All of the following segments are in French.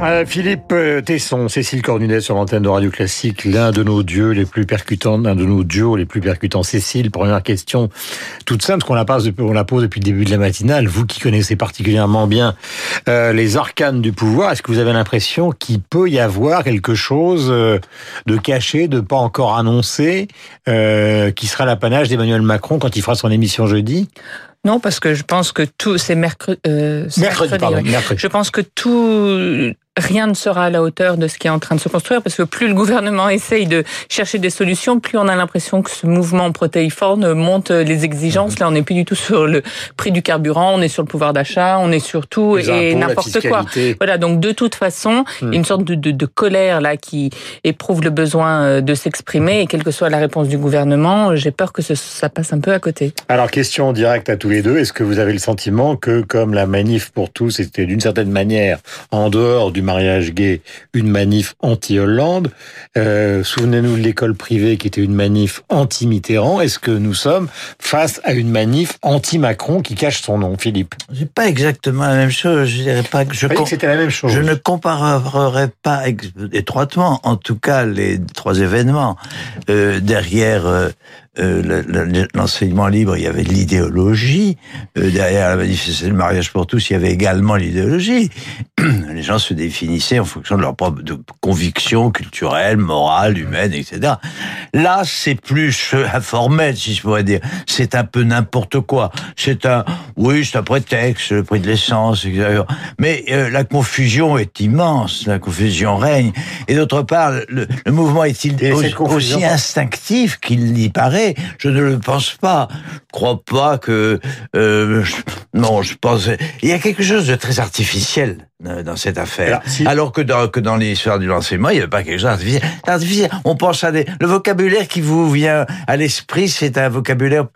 Euh, Philippe euh, Tesson, Cécile Cornudet sur l'antenne de Radio Classique, l'un de nos dieux les plus percutants, l'un de nos duos les plus percutants. Cécile, première question toute simple, qu'on la, la pose depuis le début de la matinale. Vous qui connaissez particulièrement bien euh, les arcanes du pouvoir, est-ce que vous avez l'impression qu'il peut y avoir quelque chose de caché, de pas encore annoncé, qui sera l'apanage d'Emmanuel Macron quand il fera son émission jeudi? Non, parce que je pense que tout, c'est mercredi. mercredi, pardon, mercredi. Je pense que tout rien ne sera à la hauteur de ce qui est en train de se construire, parce que plus le gouvernement essaye de chercher des solutions, plus on a l'impression que ce mouvement protéiforme monte les exigences. Mhm. Là, on n'est plus du tout sur le prix du carburant, on est sur le pouvoir d'achat, on est sur tout et n'importe quoi. Voilà, donc de toute façon, il y a une sorte de, de, de, colère là qui éprouve le besoin euh, de s'exprimer, et quelle que soit la réponse du gouvernement, j'ai peur que ce, ça passe un peu à côté. Alors, question directe à tous les deux, est-ce que vous avez le sentiment que, comme la manif pour tous c'était d'une certaine manière en dehors du mariage gay, une manif anti-Hollande. Euh, souvenez-nous de l'école privée qui était une manif anti-Mitterrand. Est-ce que nous sommes face à une manif anti-Macron qui cache son nom, Philippe? C'est pas exactement la même chose. Je dirais pas que je. C'était la même chose? Je ne comparerai pas étroitement, en tout cas, les trois événements euh, derrière. Euh, euh, l'enseignement libre, il y avait l'idéologie. Euh, derrière la manifestation de mariage pour tous, il y avait également l'idéologie. Les gens se définissaient en fonction de leurs propres convictions culturelles, morales, humaines, etc. Là, c'est plus informel, si je pourrais dire. C'est un peu n'importe quoi. C'est un, oui, c'est un prétexte, le prix de l'essence, etc. Mais euh, la confusion est immense, la confusion règne. Et d'autre part, le, le mouvement est-il aussi instinctif qu'il y paraît? Je ne le pense pas. Je crois pas que... Euh, non, je pense... Il y a quelque chose de très artificiel euh, dans cette affaire. Alors, que dans, que dans l'histoire du l'enseignement, il n'y avait pas quelque chose d'artificiel. On pense à des... Le vocabulaire qui vous vient à l'esprit, c'est un vocabulaire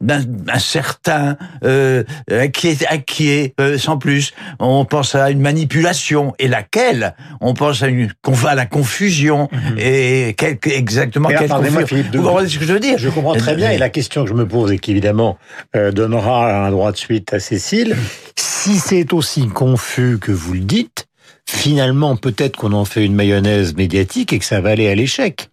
d'un certain euh, inquiet, inquiet euh, sans plus. On pense à une manipulation. Et laquelle? On pense à, une, à la confusion. Mhm. Et quel, exactement quelle confusion Vous comprenez ce que je veux dire? Je comprends très bien. Et la question que je me pose et qui, évidemment, euh, donnera un droit de suite à Cécile, si c'est aussi confus que vous le dites, finalement, peut-être qu'on en fait une mayonnaise médiatique et que ça va aller à l'échec.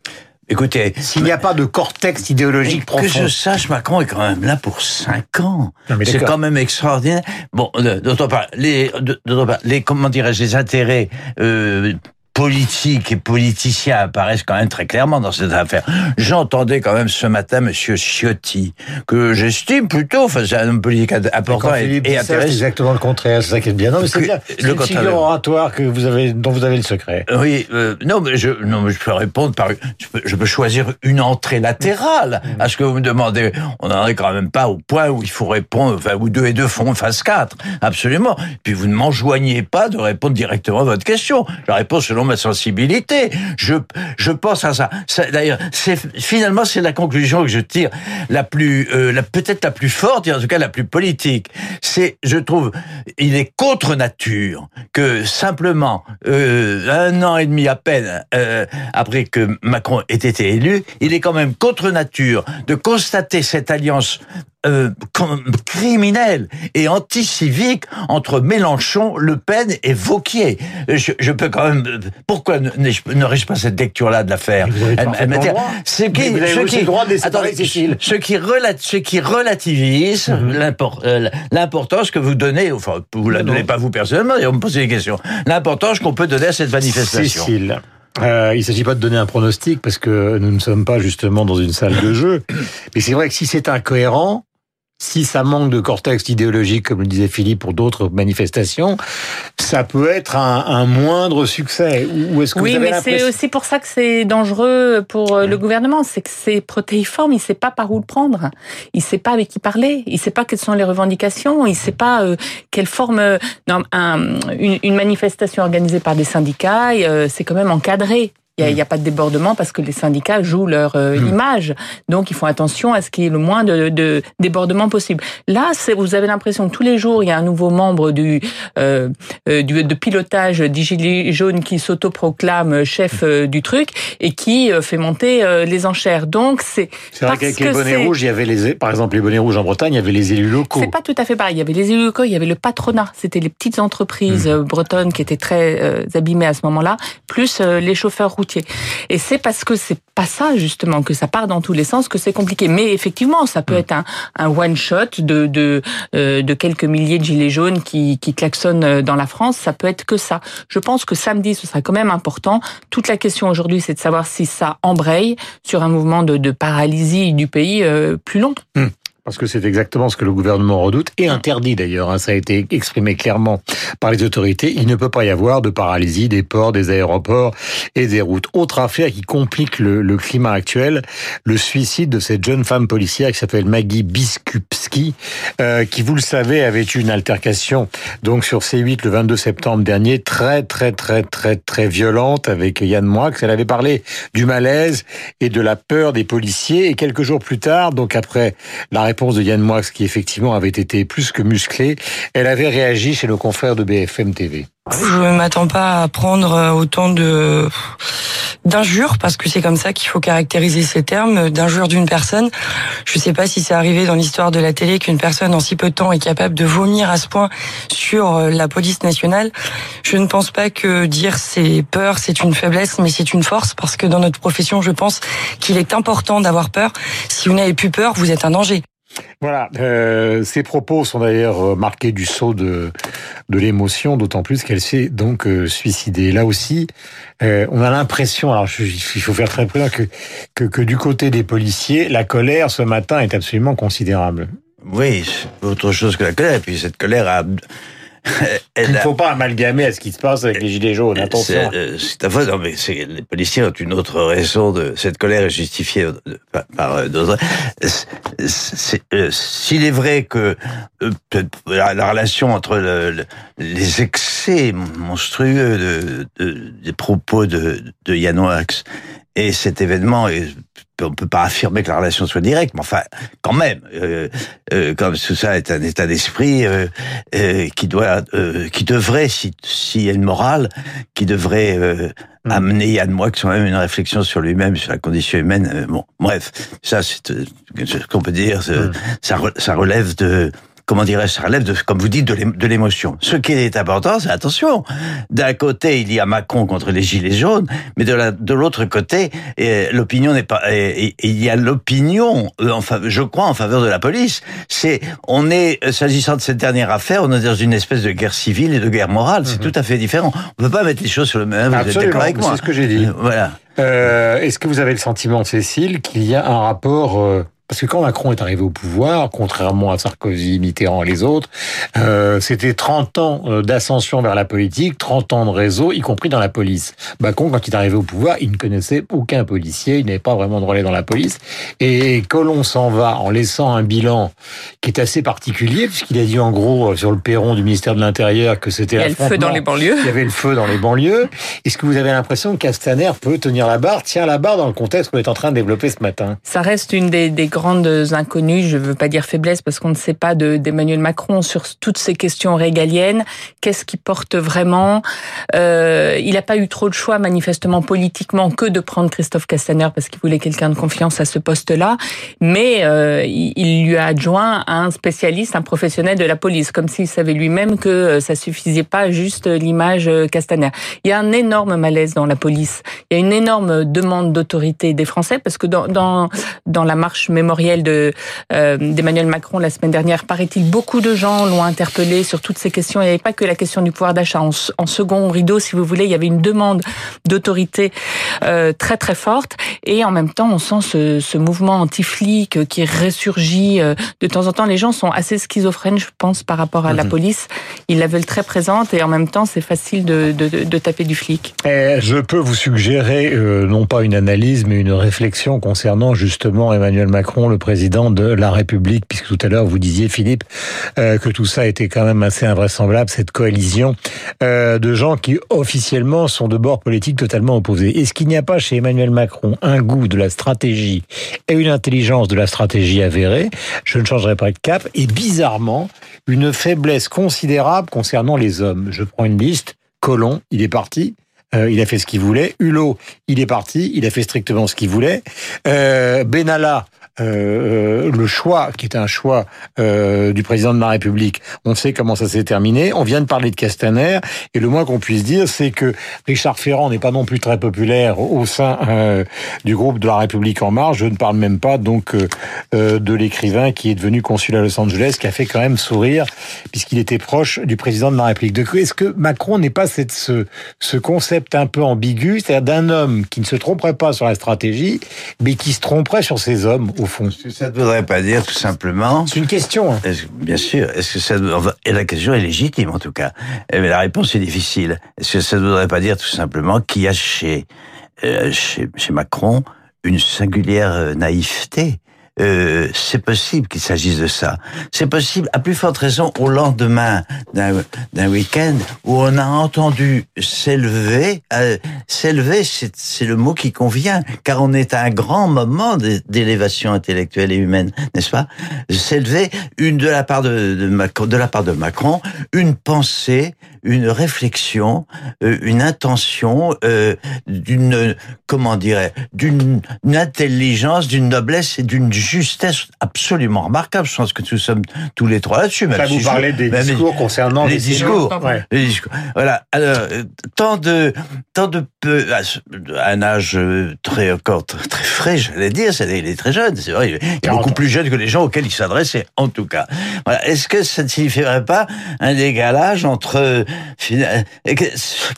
Écoutez, s'il n'y a pas de cortex idéologique profond. Que je sache, Macron est quand même là pour cinq ans. C'est quand même extraordinaire. Bon, d'autre part, les, part, les comment dirais-je, les intérêts euh, politique et politicien apparaissent quand même très clairement dans cette affaire. J'entendais quand même ce matin Monsieur Ciotti, que j'estime plutôt, enfin c'est un homme politique important et, et intéressant. C'est exactement le contraire, c'est ça qui est bien. Non, mais c'est bien. C'est une figure oratoire que vous avez, dont vous avez le secret. Oui, euh, non, mais je, non, mais je peux répondre par, je peux, je peux choisir une entrée latérale mmh. à ce que vous me demandez. On n'en est quand même pas au point où il faut répondre, enfin, où deux et deux font face quatre. Absolument. Puis vous ne m'enjoignez pas de répondre directement à votre question. La réponse selon ma sensibilité. Je, je pense à ça. D'ailleurs, c'est finalement c'est la conclusion que je tire, la plus, euh, la peut-être la plus forte et en tout cas la plus politique. C'est, je trouve, il est contre nature que simplement euh, un an et demi à peine euh, après que Macron ait été élu, il est quand même contre nature de constater cette alliance euh, criminel et anti-civique entre Mélenchon, Le Pen et Vauquier. Je, je peux quand même. Pourquoi n'aurais-je pas cette lecture-là de l'affaire Ce qui, ce qui, attendez, ce qui, ce qui relativise mhm. euh, l'importance que vous donnez. Enfin, vous la donnez pas vous personnellement. Et on me pose des questions. L'importance qu'on peut donner à cette manifestation. Cécile. Euh, il ne s'agit pas de donner un pronostic parce que nous ne sommes pas justement dans une salle de jeu. Mais c'est vrai que si c'est incohérent, si ça manque de cortex idéologique, comme le disait Philippe pour d'autres manifestations, ça peut être un, un moindre succès. Ou est-ce que oui, vous mais c'est aussi pour ça que c'est dangereux pour euh, le gouvernement, c'est que c'est protéiforme, il ne sait pas par où le prendre, il ne sait pas avec qui parler, il ne sait pas quelles sont les revendications, il ne sait pas euh, quelle forme. Non, un, une, une, manifestation organisée par des syndicats, euh, c'est quand même encadré Il n'y a, a, pas de débordement parce que les syndicats jouent leur euh, hmm. image. Donc, ils font attention à ce qu'il y ait le moins de, de débordement possible. Là, vous avez l'impression que tous les jours, il y a un nouveau membre du, euh, euh du de pilotage des Gilets jaunes qui s'autoproclame chef euh, du truc et qui fait monter les enchères. Donc, c'est c'est vrai qu'avec les bonnets rouges, il y avait les, par exemple, les bonnets rouges en Bretagne, il y avait les élus locaux. C'est pas tout à fait pareil. Il y avait les élus locaux, il y avait le patronat. C'était les petites entreprises hmm. bretonnes qui étaient très abîmées à ce moment-là, plus les chauffeurs routiers. Et c'est parce que c'est pas ça justement que ça part dans tous les sens que c'est compliqué. Mais effectivement, ça peut mm. être un, un one shot de de, euh, de quelques milliers de gilets jaunes qui, qui klaxonnent euh, dans la France. Ça peut être que ça. Je pense que samedi, ce sera quand même important. Toute la question aujourd'hui, c'est de savoir si ça embraye sur un mouvement de, de paralysie du pays euh, plus long. Mm parce que c'est exactement ce que le gouvernement redoute et interdit d'ailleurs. Hein, ça a été exprimé clairement par les autorités. Il ne peut pas y avoir de paralysie des ports, des aéroports et des routes. Autre affaire qui complique le, climat actuel, le suicide de cette jeune femme policière qui s'appelle Maggie Biskupski, euh, qui, vous le savez, avait eu une altercation donc sur C8 le 22 septembre dernier, très très très très très violente avec Yann Moix. Elle avait parlé du malaise et de la peur des policiers et quelques jours plus tard, donc après la réponse de Yann Moix, qui effectivement avait été plus que musclée, elle avait réagi chez nos confrères de BFM TV. Je ne m'attends pas à prendre euh, autant de d'injures parce que c'est comme ça qu'il faut caractériser ces termes d'injures d'une personne. Je ne sais pas si c'est arrivé dans l'histoire de la télé qu'une personne en si peu de temps est capable de vomir à ce point sur euh, la police nationale. Je ne pense pas que dire c'est peur, c'est une faiblesse, mais c'est une force parce que dans notre profession, je pense qu'il est important d'avoir peur. Si vous n'avez plus peur, vous êtes un danger. Voilà, euh, ces propos sont d'ailleurs euh, marqués du sceau de, de l'émotion, d'autant plus qu'elle s'est donc euh, suicidée. Là aussi, euh, on a l'impression, alors il faut faire très prudent, que, que, que du côté des policiers, la colère ce matin est absolument considérable. Oui, autre chose que la colère, et puis cette colère a Il ne faut pas amalgamer à ce qui se passe avec les gilets jaunes. Attention. C'est à non, mais les policiers ont une autre raison de cette colère est justifiée par, euh, d'autres. Euh, s'il est vrai que euh, la, relation entre le, les excès monstrueux de, de, des propos de, de Yann Wax et cet événement on peut pas affirmer que la relation soit directe, mais enfin, quand même, euh, euh, comme tout ça est un état d'esprit euh, euh qui doit, euh, qui devrait, si s'il y a une morale, qui devrait mm. amener Yann Moix quand même une réflexion sur lui-même, sur la condition humaine. bon, bref, ça, c'est ce qu'on peut dire. Mm. Ça, ça relève de comment dirais-je, ça relève de, comme vous dites, de l'émotion. Ce qui est important, c'est attention. D'un côté, il y a Macron contre les gilets jaunes, mais de la, de l'autre côté, l'opinion n'est pas, il y a l'opinion, euh, je crois, en faveur de la police. C'est, on est, s'agissant de cette dernière affaire, on est dans une espèce de guerre civile et de guerre morale. C'est mhm. tout à fait différent. On ne peut pas mettre les choses sur le même. Vous êtes d'accord avec moi C'est ce que j'ai dit. Euh, voilà. Euh, Est-ce que vous avez le sentiment, Cécile, qu'il y a un rapport euh, parce que quand Macron est arrivé au pouvoir, contrairement à Sarkozy, Mitterrand et les autres, euh, c'était 30 ans euh, d'ascension vers la politique, 30 ans de réseau, y compris dans la police. Macron, quand il est arrivé au pouvoir, il ne connaissait aucun policier, il n'avait pas vraiment de relais dans la police. Et Colomb s'en va en laissant un bilan qui est assez particulier, puisqu'il a dit en gros euh, sur le perron du ministère de l'Intérieur que c'était... Il y a le feu dans les banlieues. Il y avait le feu dans les banlieues. Est-ce que vous avez l'impression que Castaner peut tenir la barre, tient la barre dans le contexte qu'on est en train de développer ce matin Ça reste une des, des grandes inconnues, je ne veux pas dire faiblesse parce qu'on ne sait pas d'Emmanuel Macron sur toutes ces questions régaliennes. Qu'est-ce qui porte vraiment? Euh, Il n'a pas eu trop de choix manifestement politiquement que de prendre Christophe Castaner parce qu'il voulait quelqu'un de confiance à ce poste-là, mais euh, il lui a adjoint un spécialiste, un professionnel de la police, comme s'il savait lui-même que euh, ça suffisait pas juste l'image Castaner. Il y a un énorme malaise dans la police. Il y a une énorme demande d'autorité des Français parce que dans, dans, dans la marche mémorielle euh, d'Emmanuel Macron la semaine dernière. Paraît-il, beaucoup de gens l'ont interpellé sur toutes ces questions. Il n'y avait pas que la question du pouvoir d'achat. En, second rideau, si vous voulez, il y avait une demande d'autorité euh, très très forte. Et en même temps, on sent ce, ce mouvement anti-flic qui ressurgit euh, de temps en temps. Les gens sont assez schizophrènes, je pense, par rapport à la mhm. police. Ils la veulent très présente et en même temps, c'est facile de, de, de, taper du flic. je peux vous suggérer, non pas une analyse, mais une réflexion concernant justement Emmanuel Macron Le président de la République, puisque tout à l'heure vous disiez, Philippe, euh, que tout ça était quand même assez invraisemblable, cette coalition euh, de gens qui officiellement sont de bords politiques totalement opposés. Est-ce qu'il n'y a pas chez Emmanuel Macron un goût de la stratégie et une intelligence de la stratégie avérée? Je ne changerai pas de cap. Et bizarrement, une faiblesse considérable concernant les hommes. Je prends une liste. Colomb, il est parti. Euh, il a fait ce qu'il voulait. Hulot, il est parti. Il a fait strictement ce qu'il voulait. Benalla, euh, le choix, qui est un choix euh, du président de la République, on sait comment ça s'est terminé. On vient de parler de Castaner, et le moins qu'on puisse dire, c'est que Richard Ferrand n'est pas non plus très populaire au sein euh, du groupe de la République en marche. Je ne parle même pas donc euh, de l'écrivain qui est devenu consul à Los Angeles, qui a fait quand même sourire puisqu'il était proche du président de la République. Est-ce que Macron n'est pas cette, ce, ce concept un peu ambigu, c'est-à-dire d'un homme qui ne se tromperait pas sur la stratégie, mais qui se tromperait sur ses hommes fond Ça ne voudrait pas dire tout simplement. C'est une question. Hein. Bien sûr. Est-ce que ça et la question est légitime en tout cas. Mais la réponse est difficile. Est-ce que ça ne voudrait pas dire tout simplement qu'il y a chez, euh, chez, chez Macron une singulière euh, naïveté euh, c'est possible qu'il s'agisse de ça. C'est possible, à plus forte raison, au lendemain d'un week-end où on a entendu s'élever. Euh, s'élever, c'est le mot qui convient, car on est à un grand moment d'élévation intellectuelle et humaine, n'est-ce pas? S'élever une de la part de, de, Macron, la part de Macron, une pensée, une réflexion, euh, une intention, euh, d'une comment dirais, d'une intelligence, d'une noblesse et d'une justesse absolument remarquable. Je pense que nous sommes tous les trois là-dessus. Ça vous parlez des discours concernant les, discours. les discours. Voilà. Alors, tant de, tant de peu, à un âge très encore très frais, j'allais dire, il est très jeune. C'est vrai, il est beaucoup plus jeune que les gens auxquels il s'adressait, en tout cas. Voilà. Est-ce que ça ne signifierait pas un décalage entre,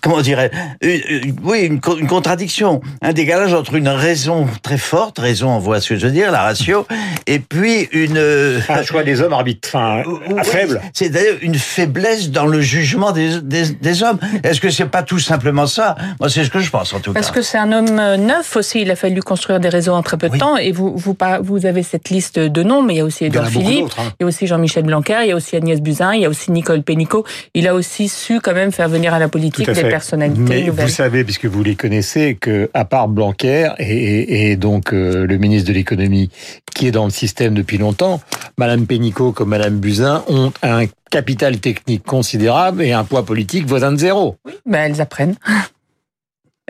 comment dirais, oui, une, une contradiction, un décalage entre une raison très forte, raison, on voit ce que je veux dire, la ratio, et puis une... Un choix des hommes arbitre, enfin, faible. C'est d'ailleurs une faiblesse dans le jugement des, des, des hommes. Est-ce que c'est pas tout simplement ça? Moi, c'est ce que je pense, en tout Parce cas. Parce que c'est un homme euh, neuf aussi. Il a fallu construire des réseaux en très peu de temps. Et vous, vous, vous avez cette liste de noms, mais il y a aussi Edouard Philippe, hein. il y a aussi Jean-Michel Blanquer, il y a aussi Agnès Buzyn, il y a aussi Nicole Pénicaud. Il a aussi su quand même faire venir à la politique des personnalités mais nouvelles. Vous savez, puisque vous les connaissez, que à part Blanquer et, et donc euh, le ministre de l'économie qui est dans le système depuis longtemps, Madame Pénicaud comme Madame Buzyn ont un capital technique considérable et un poids politique voisin de zéro. Oui, ben elles apprennent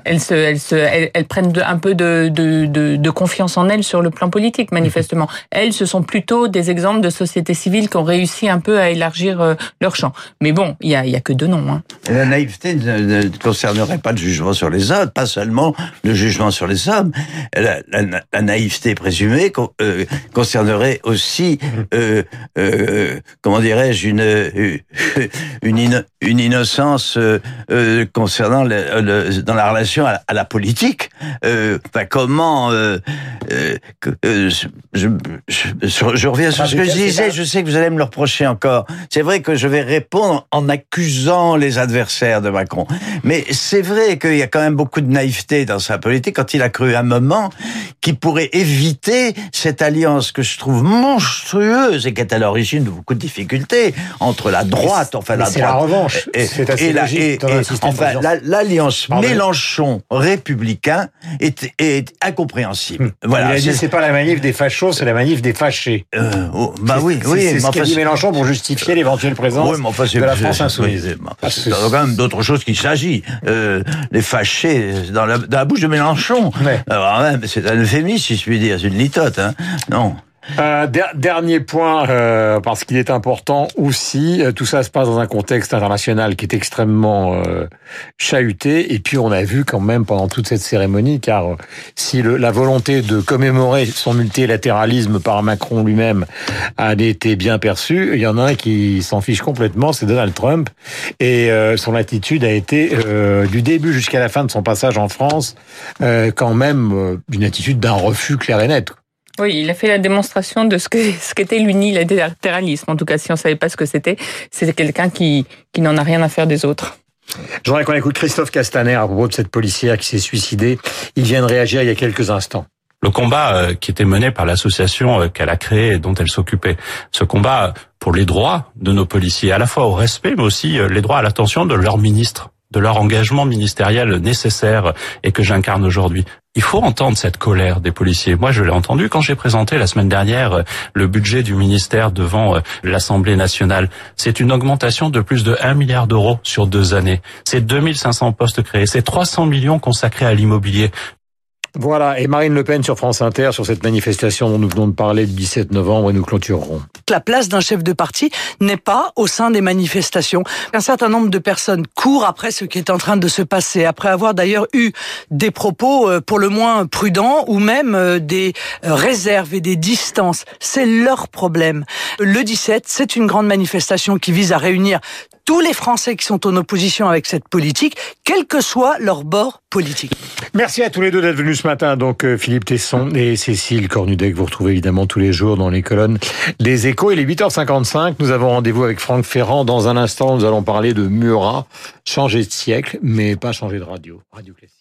elles, se, elles, se, elles, prennent un peu de, de, de, de, confiance en elles sur le plan politique, manifestement. Elles, ce sont plutôt des exemples de sociétés civiles qui ont réussi un peu à élargir euh, leur champ. Mais bon, il y a, y a que deux noms. Hein. La naïveté ne, concernerait pas le jugement sur les autres, pas seulement le jugement sur les hommes. La, la, la naïveté présumée euh, concernerait aussi, euh, euh, comment dirais-je, une, une, une innocence euh, concernant le, le, dans la relation à, la politique. Euh, comment euh, euh, je, je, je, reviens sur ce que je disais. Je sais que vous allez me le reprocher encore. C'est vrai que je vais répondre en accusant les adversaires de Macron. Mais c'est vrai qu'il y a quand même beaucoup de naïveté dans sa politique quand il a cru un moment qu'il pourrait éviter cette alliance que je trouve monstrueuse et qui est à l'origine de beaucoup de difficultés entre la droite, enfin la droite, la revanche, et, et, la, et, enfin l'alliance Mélenchon républicain est, est incompréhensible. Hum. Voilà. C'est pas la manif des fachos, c'est la manif des fâchés. Euh, oh, bah oui, oui. C'est ce qu'a dit Mélenchon pour justifier l'éventuelle présence oui, enfin, de la France insoumise. C'est quand même d'autre chose qu'il s'agit. Euh, les fâchés dans la, dans la, bouche de Mélenchon. Ouais. C'est un euphémisme, si je puis dire. C'est une litote. Hein. Non. Euh, dernier point, euh, parce qu'il est important aussi, euh, tout ça se passe dans un contexte international qui est extrêmement euh, chahuté, et puis on a vu quand même pendant toute cette cérémonie, car euh, si le, la volonté de commémorer son multilatéralisme par Macron lui-même a été bien perçue, il y en a un qui s'en fiche complètement, c'est Donald Trump, et son attitude a été, du début jusqu'à la fin de son passage en France, quand même une attitude d'un refus clair et net. Oui, il a fait la démonstration de ce que ce qu'était l'unilatéralisme. En tout cas, si on savait pas ce que c'était, c'était quelqu'un qui qui n'en a rien à faire des autres. Je voudrais qu'on écoute Christophe Castaner à propos de cette policière qui s'est suicidée. Il vient de réagir il y a quelques instants. le combat euh, qui était mené par l'association euh, qu'elle a créée et dont elle s'occupait. Ce combat pour les droits de nos policiers, à la fois au respect, mais aussi euh, les droits à l'attention de leurs ministres de leur engagement ministériel nécessaire et que j'incarne aujourd'hui. Il faut entendre cette colère des policiers. Moi, je l'ai entendu quand j'ai présenté la semaine dernière le budget du ministère devant l'Assemblée nationale. C'est une augmentation de plus de 1 milliard d'euros sur deux années. C'est 2500 postes créés. C'est 300 millions consacrés à l'immobilier. Voilà, et Marine Le Pen sur France Inter, sur cette manifestation dont nous venons de parler le 17 novembre, et nous clôturerons. La place d'un chef de parti n'est pas au sein des manifestations. Un certain nombre de personnes courent après ce qui est en train de se passer, après avoir d'ailleurs eu des propos euh, pour le moins prudents ou même euh, des réserves et des distances. C'est leur problème. Le 17, c'est une grande manifestation qui vise à réunir tous les Français qui sont en opposition avec cette politique, quel que soit leur bord politique. Merci à tous les deux d'être venus ce matin. Donc euh, Philippe Tesson et Cécile Cornudet, que vous retrouvez évidemment tous les jours dans les colonnes des échos. Il est 8h55. Nous avons rendez-vous avec Franck Ferrand. Dans un instant, nous allons parler de Murat. Changer de siècle, mais pas changer de radio. Radio classique.